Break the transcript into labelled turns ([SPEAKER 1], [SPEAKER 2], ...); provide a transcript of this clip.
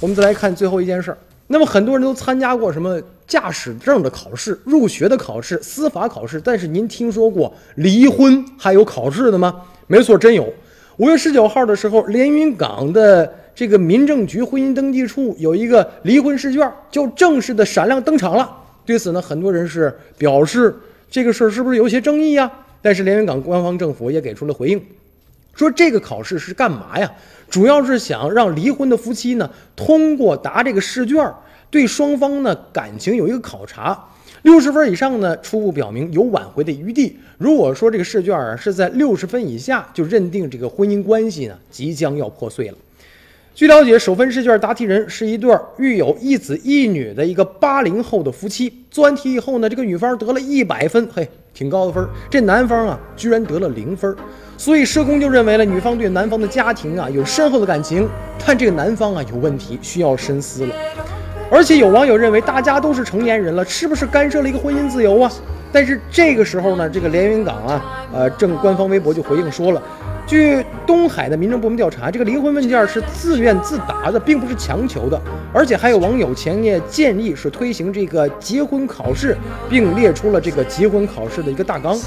[SPEAKER 1] 我们再来看最后一件事儿。那么很多人都参加过什么驾驶证的考试、入学的考试、司法考试，但是您听说过离婚还有考试的吗？没错，真有。五月十九号的时候，连云港的这个民政局婚姻登记处有一个离婚试卷，就正式的闪亮登场了。对此呢，很多人是表示这个事儿是不是有些争议呀？但是连云港官方政府也给出了回应，说这个考试是干嘛呀？主要是想让离婚的夫妻呢，通过答这个试卷，对双方呢感情有一个考察，六十分以上呢，初步表明有挽回的余地。如果说这个试卷啊是在六十分以下，就认定这个婚姻关系呢即将要破碎了。据了解，首份试卷答题人是一对育有一子一女的一个八零后的夫妻。做完题以后呢，这个女方得了一百分，嘿，挺高的分这男方啊，居然得了零分所以社工就认为了女方对男方的家庭啊有深厚的感情，但这个男方啊有问题，需要深思了。而且有网友认为，大家都是成年人了，是不是干涉了一个婚姻自由啊？但是这个时候呢，这个连云港啊，呃，正官方微博就回应说了。据东海的民政部门调查，这个离婚问卷是自愿自答的，并不是强求的。而且还有网友强烈建议是推行这个结婚考试，并列出了这个结婚考试的一个大纲。